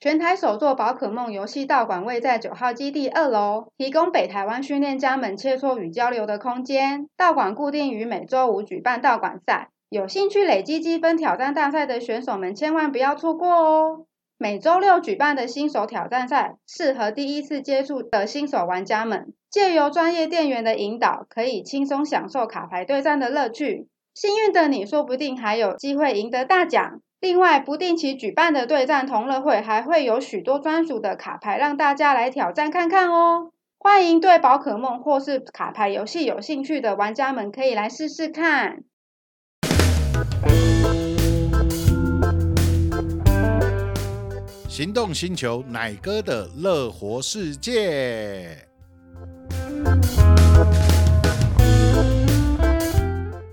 全台首座宝可梦游戏道馆位在九号基地二楼，提供北台湾训练家们切磋与交流的空间。道馆固定于每周五举办道馆赛，有兴趣累积积分挑战大赛的选手们千万不要错过哦！每周六举办的新手挑战赛，适合第一次接触的新手玩家们，借由专业店员的引导，可以轻松享受卡牌对战的乐趣。幸运的你，说不定还有机会赢得大奖。另外，不定期举办的对战同乐会还会有许多专属的卡牌让大家来挑战看看哦。欢迎对宝可梦或是卡牌游戏有兴趣的玩家们可以来试试看。行动星球奶哥的乐活世界。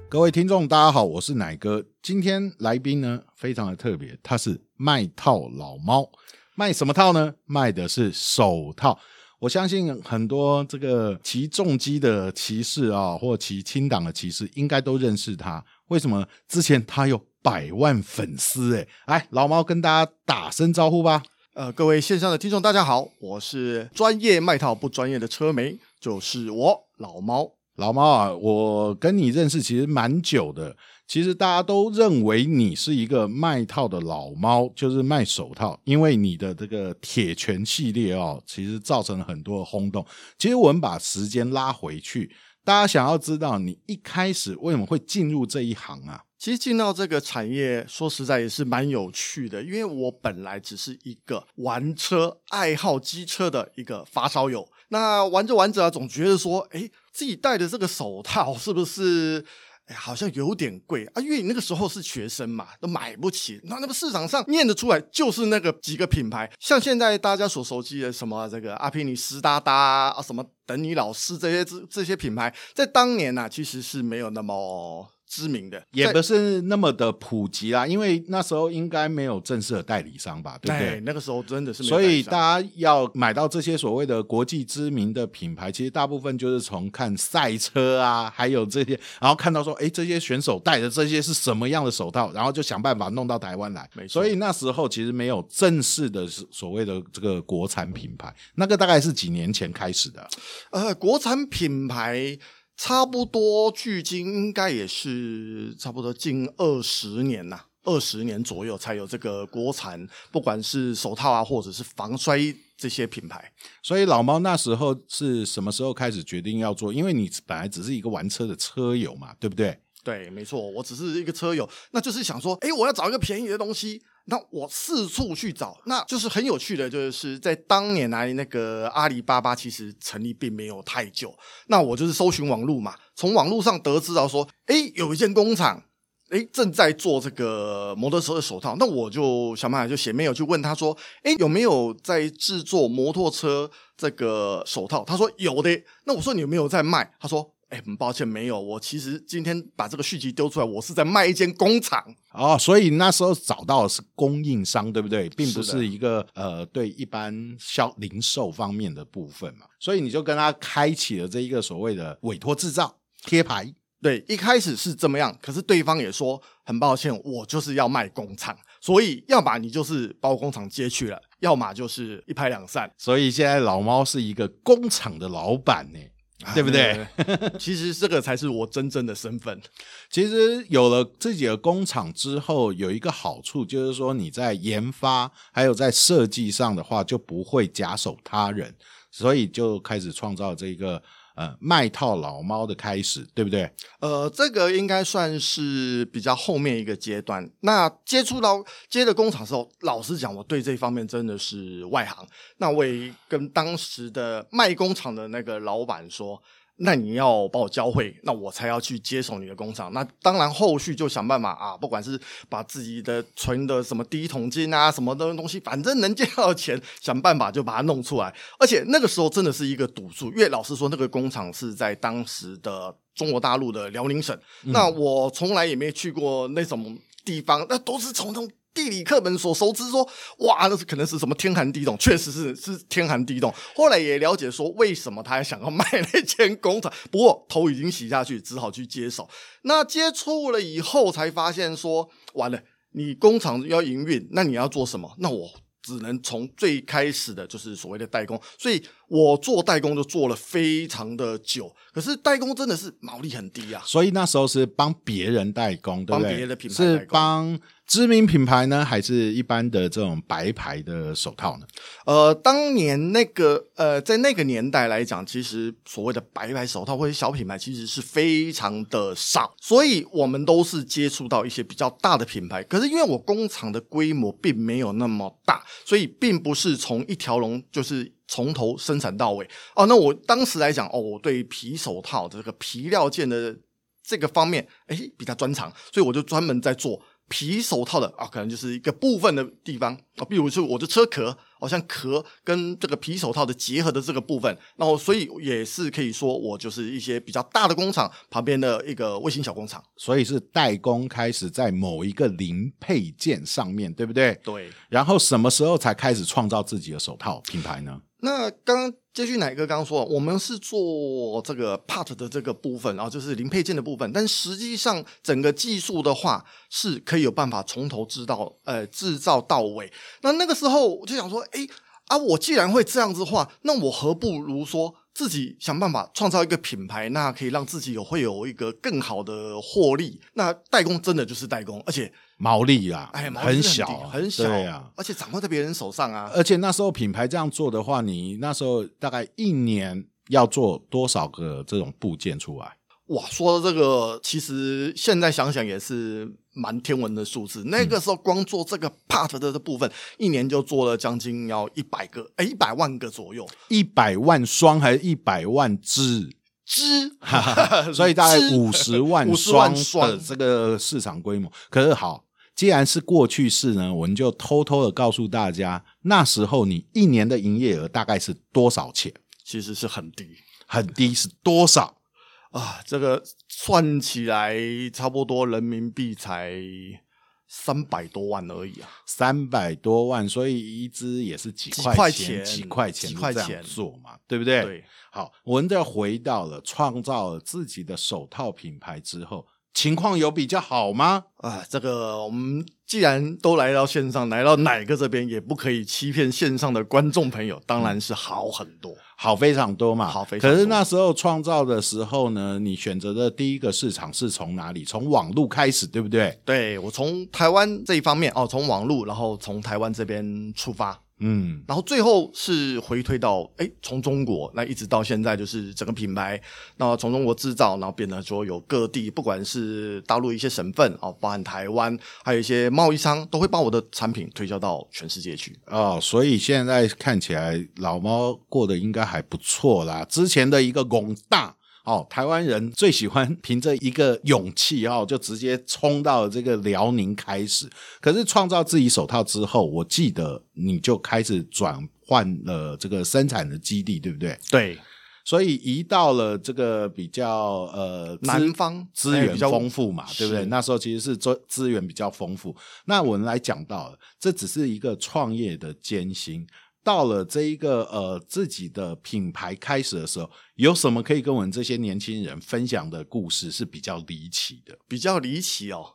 各位听众，大家好，我是奶哥。今天来宾呢，非常的特别，他是卖套老猫，卖什么套呢？卖的是手套。我相信很多这个骑重机的骑士啊，或骑轻档的骑士，应该都认识他。为什么？之前他有百万粉丝诶。来，老猫跟大家打声招呼吧。呃，各位线上的听众，大家好，我是专业卖套不专业的车媒，就是我老猫。老猫啊，我跟你认识其实蛮久的。其实大家都认为你是一个卖套的老猫，就是卖手套，因为你的这个铁拳系列哦，其实造成了很多的轰动。其实我们把时间拉回去，大家想要知道你一开始为什么会进入这一行啊？其实进到这个产业，说实在也是蛮有趣的，因为我本来只是一个玩车、爱好机车的一个发烧友。那玩着玩着啊，总觉得说，诶，自己戴的这个手套是不是，哎，好像有点贵啊？因为你那个时候是学生嘛，都买不起。那那个市场上念得出来，就是那个几个品牌，像现在大家所熟悉的什么这个阿皮尼、斯哒哒啊，什么等你老师这些这这些品牌，在当年呢、啊，其实是没有那么。知名的也不是那么的普及啦，因为那时候应该没有正式的代理商吧，对不对？那个时候真的是没有，所以大家要买到这些所谓的国际知名的品牌，其实大部分就是从看赛车啊，还有这些，然后看到说，哎，这些选手戴的这些是什么样的手套，然后就想办法弄到台湾来。所以那时候其实没有正式的所谓的这个国产品牌，那个大概是几年前开始的。呃，国产品牌。差不多距今应该也是差不多近二十年呐，二十年左右才有这个国产，不管是手套啊，或者是防摔这些品牌。所以老猫那时候是什么时候开始决定要做？因为你本来只是一个玩车的车友嘛，对不对？对，没错，我只是一个车友，那就是想说，哎，我要找一个便宜的东西。那我四处去找，那就是很有趣的，就是在当年来那个阿里巴巴其实成立并没有太久，那我就是搜寻网络嘛，从网络上得知到说，诶，有一间工厂，诶，正在做这个摩托车的手套，那我就想办法就写没有去问他说，诶，有没有在制作摩托车这个手套？他说有的，那我说你有没有在卖？他说。哎，很抱歉，没有。我其实今天把这个续集丢出来，我是在卖一间工厂哦。所以那时候找到的是供应商，对不对？并不是一个呃，对一般销零售方面的部分嘛。所以你就跟他开启了这一个所谓的委托制造贴牌。对，一开始是这么样，可是对方也说很抱歉，我就是要卖工厂，所以要么你就是把我工厂接去了，要么就是一拍两散。所以现在老猫是一个工厂的老板呢。对不对？其实这个才是我真正的身份。其实有了自己的工厂之后，有一个好处就是说，你在研发还有在设计上的话，就不会假手他人，所以就开始创造这个。呃，卖套老猫的开始，对不对？呃，这个应该算是比较后面一个阶段。那接触到接的工厂的时候，老实讲，我对这方面真的是外行。那我也跟当时的卖工厂的那个老板说。那你要把我教会，那我才要去接手你的工厂。那当然，后续就想办法啊，不管是把自己的存的什么第一桶金啊，什么的东西，反正能借到钱，想办法就把它弄出来。而且那个时候真的是一个赌注，因为老实说，那个工厂是在当时的中国大陆的辽宁省。嗯、那我从来也没去过那种地方，那都是从那种。地理课本所熟知说，哇，那是可能是什么天寒地冻，确实是是天寒地冻。后来也了解说，为什么他还想要卖那间工厂，不过头已经洗下去，只好去接手。那接触了以后，才发现说，完了，你工厂要营运，那你要做什么？那我只能从最开始的就是所谓的代工，所以我做代工就做了非常的久。可是代工真的是毛利很低啊，所以那时候是帮别人代工，对不对？帮别的品牌，是帮知名品牌呢，还是一般的这种白牌的手套呢？呃，当年那个呃，在那个年代来讲，其实所谓的白牌手套或者小品牌其实是非常的少，所以我们都是接触到一些比较大的品牌。可是因为我工厂的规模并没有那么大，所以并不是从一条龙就是从头生产到尾。哦，那我当时来讲，哦，我对皮手套的这个皮料件的这个方面，哎，比较专长，所以我就专门在做。皮手套的啊，可能就是一个部分的地方啊，比如说我的车壳，好像壳跟这个皮手套的结合的这个部分，那我所以也是可以说我就是一些比较大的工厂旁边的一个卫星小工厂，所以是代工开始在某一个零配件上面对不对？对。然后什么时候才开始创造自己的手套品牌呢？那刚接续奶哥刚刚说，我们是做这个 part 的这个部分，然后就是零配件的部分，但实际上整个技术的话是可以有办法从头制到呃制造到尾。那那个时候我就想说，哎啊，我既然会这样子的话，那我何不如说自己想办法创造一个品牌，那可以让自己有会有一个更好的获利。那代工真的就是代工，而且。毛利啊，哎，毛利很小，很小，对啊，而且掌握在别人手上啊。而且那时候品牌这样做的话，你那时候大概一年要做多少个这种部件出来？哇，说到这个，其实现在想想也是蛮天文的数字。那个时候光做这个 part 的这部分，嗯、一年就做了将近要一百个，哎，一百万个左右，一百万双还是一百万只？只，所以大概 五十万双的这个市场规模。可是好。既然是过去式呢，我们就偷偷的告诉大家，那时候你一年的营业额大概是多少钱？其实是很低，很低是多少啊？这个算起来差不多人民币才三百多万而已啊，三百多万，所以一只也是几块钱，几块钱，几块钱做嘛，对不对？对。好，我们再回到了创造了自己的手套品牌之后。情况有比较好吗？啊，这个我们既然都来到线上，来到奶哥这边，也不可以欺骗线上的观众朋友，当然是好很多，好非常多嘛。好非常多。可是那时候创造的时候呢，你选择的第一个市场是从哪里？从网络开始，对不对？对，我从台湾这一方面哦，从网络，然后从台湾这边出发。嗯，然后最后是回推到，哎，从中国那一直到现在，就是整个品牌，那从中国制造，然后变得说有各地，不管是大陆一些省份哦，包含台湾，还有一些贸易商都会把我的产品推销到全世界去哦。所以现在看起来老猫过得应该还不错啦。之前的一个广大。哦，台湾人最喜欢凭着一个勇气哦，就直接冲到了这个辽宁开始。可是创造自己手套之后，我记得你就开始转换了这个生产的基地，对不对？对，所以移到了这个比较呃南方资源比较丰富嘛，对不对？那时候其实是资资源比较丰富。那我们来讲到了，这只是一个创业的艰辛。到了这一个呃自己的品牌开始的时候，有什么可以跟我们这些年轻人分享的故事是比较离奇的？比较离奇哦，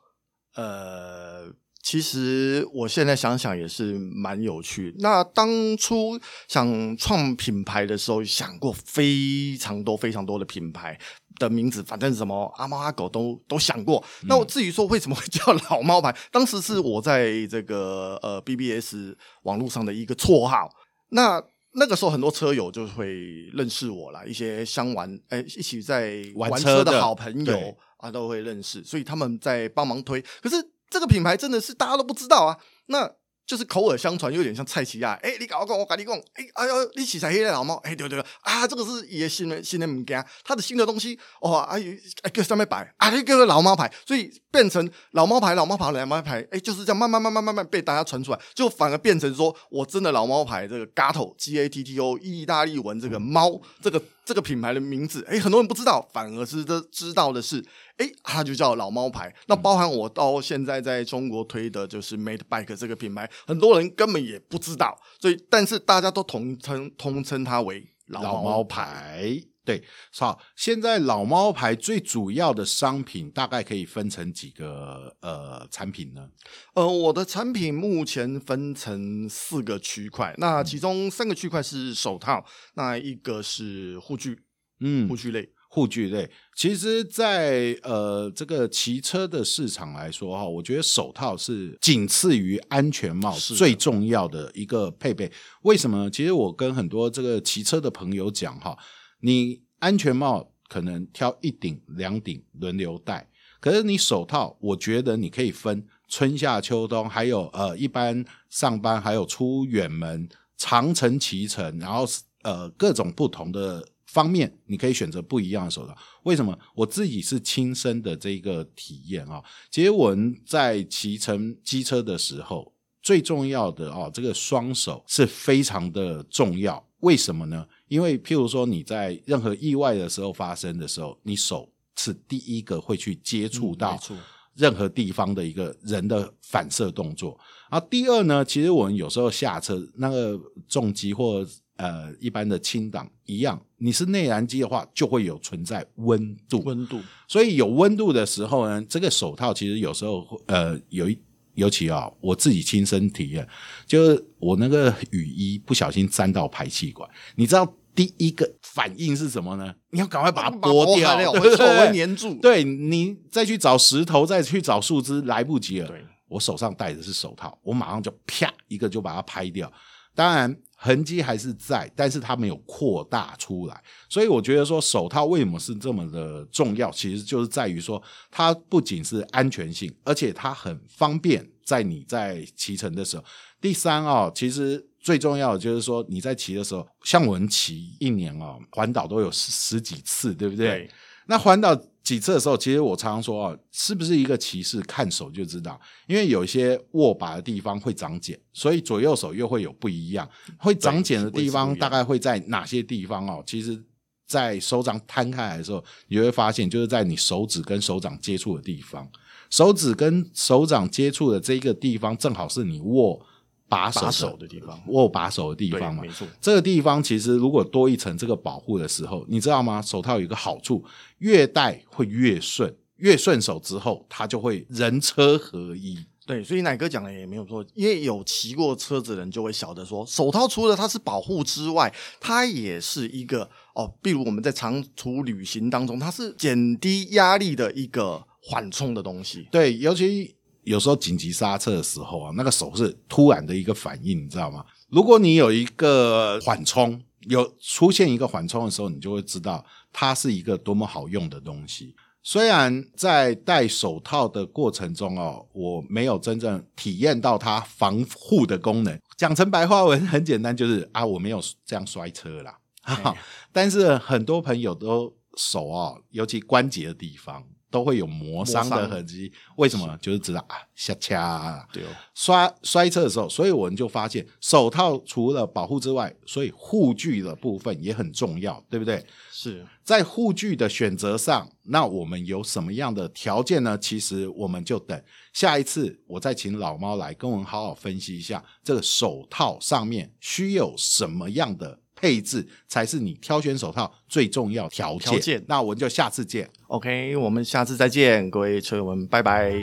呃，其实我现在想想也是蛮有趣。那当初想创品牌的时候，想过非常多非常多的品牌的名字，反正什么阿猫阿狗都都想过。那我至于说为什么会叫老猫牌，当时是我在这个呃 BBS 网络上的一个绰号。那那个时候，很多车友就会认识我啦，一些相玩哎，一起在玩车的好朋友啊，都会认识，所以他们在帮忙推。可是这个品牌真的是大家都不知道啊。那。就是口耳相传，有点像蔡奇亚。哎，你搞我讲，我跟你讲，哎，哎呦，你起才黑的老猫，哎，对对对，啊，这个是一个新的新的物件，他的新的东西，哦，哎呦，哎，叫上面摆，啊，那个老猫牌，所以变成老猫牌，老猫牌，老猫牌，哎，就是这样慢慢慢慢慢慢被大家传出来，就反而变成说我真的老猫牌，这个 Gatto G A T T O，意大利文这个猫，这个这个品牌的名字，哎，很多人不知道，反而是都知道的是。哎，它就叫老猫牌。那包含我到现在在中国推的就是 Made Bike 这个品牌，很多人根本也不知道。所以，但是大家都统称通称它为老猫牌。对，好，现在老猫牌最主要的商品大概可以分成几个呃产品呢？呃，我的产品目前分成四个区块，那其中三个区块是手套，那一个是护具，嗯，护具类。护具类，其实在，在呃这个骑车的市场来说哈，我觉得手套是仅次于安全帽最重要的一个配备。为什么？其实我跟很多这个骑车的朋友讲哈，你安全帽可能挑一顶、两顶轮流戴，可是你手套，我觉得你可以分春夏秋冬，还有呃一般上班，还有出远门、长程骑乘，然后呃各种不同的。方面，你可以选择不一样的手套。为什么？我自己是亲身的这个体验啊。其实我们在骑乘机车的时候，最重要的哦，这个双手是非常的重要。为什么呢？因为譬如说你在任何意外的时候发生的时候，你手是第一个会去接触到任何地方的一个人的反射动作。然后第二呢，其实我们有时候下车那个重机或呃，一般的轻档一样，你是内燃机的话，就会有存在温度。温度，所以有温度的时候呢，这个手套其实有时候呃，有一尤其啊、哦，我自己亲身体验，就是我那个雨衣不小心沾到排气管，你知道第一个反应是什么呢？你要赶快把它剥掉，对不 对？会粘住。对，你再去找石头，再去找树枝，来不及了。对，我手上戴的是手套，我马上就啪一个就把它拍掉。当然。痕迹还是在，但是它没有扩大出来，所以我觉得说手套为什么是这么的重要，其实就是在于说它不仅是安全性，而且它很方便，在你在骑乘的时候。第三啊、哦，其实最重要的就是说你在骑的时候，像我们骑一年啊、哦，环岛都有十十几次，对不对？对。那环岛。几次的时候，其实我常常说啊，是不是一个骑士看手就知道？因为有一些握把的地方会长茧，所以左右手又会有不一样。会长茧的地方大概会在哪些地方哦？其实，在手掌摊开来的时候，你会发现就是在你手指跟手掌接触的地方，手指跟手掌接触的这个地方，正好是你握。把手，把手的地方，握把手的地方嘛，没错。这个地方其实如果多一层这个保护的时候，你知道吗？手套有一个好处，越戴会越顺，越顺手之后，它就会人车合一。对，所以奶哥讲的也没有错，因为有骑过车子的人就会晓得说，手套除了它是保护之外，它也是一个哦，比如我们在长途旅行当中，它是减低压力的一个缓冲的东西。对，尤其。有时候紧急刹车的时候啊，那个手是突然的一个反应，你知道吗？如果你有一个缓冲，有出现一个缓冲的时候，你就会知道它是一个多么好用的东西。虽然在戴手套的过程中哦，我没有真正体验到它防护的功能。讲成白话文很简单，就是啊，我没有这样摔车啦。哈，但是很多朋友都手啊，尤其关节的地方。都会有磨伤的痕迹，为什么？就是知道啊，下掐，对哦，摔摔车的时候，所以我们就发现手套除了保护之外，所以护具的部分也很重要，对不对？是在护具的选择上，那我们有什么样的条件呢？其实我们就等下一次，我再请老猫来跟我们好好分析一下这个手套上面需有什么样的。配置才是你挑选手套最重要条件。条件。那我们就下次见。OK，我们下次再见，各位车友们，拜拜。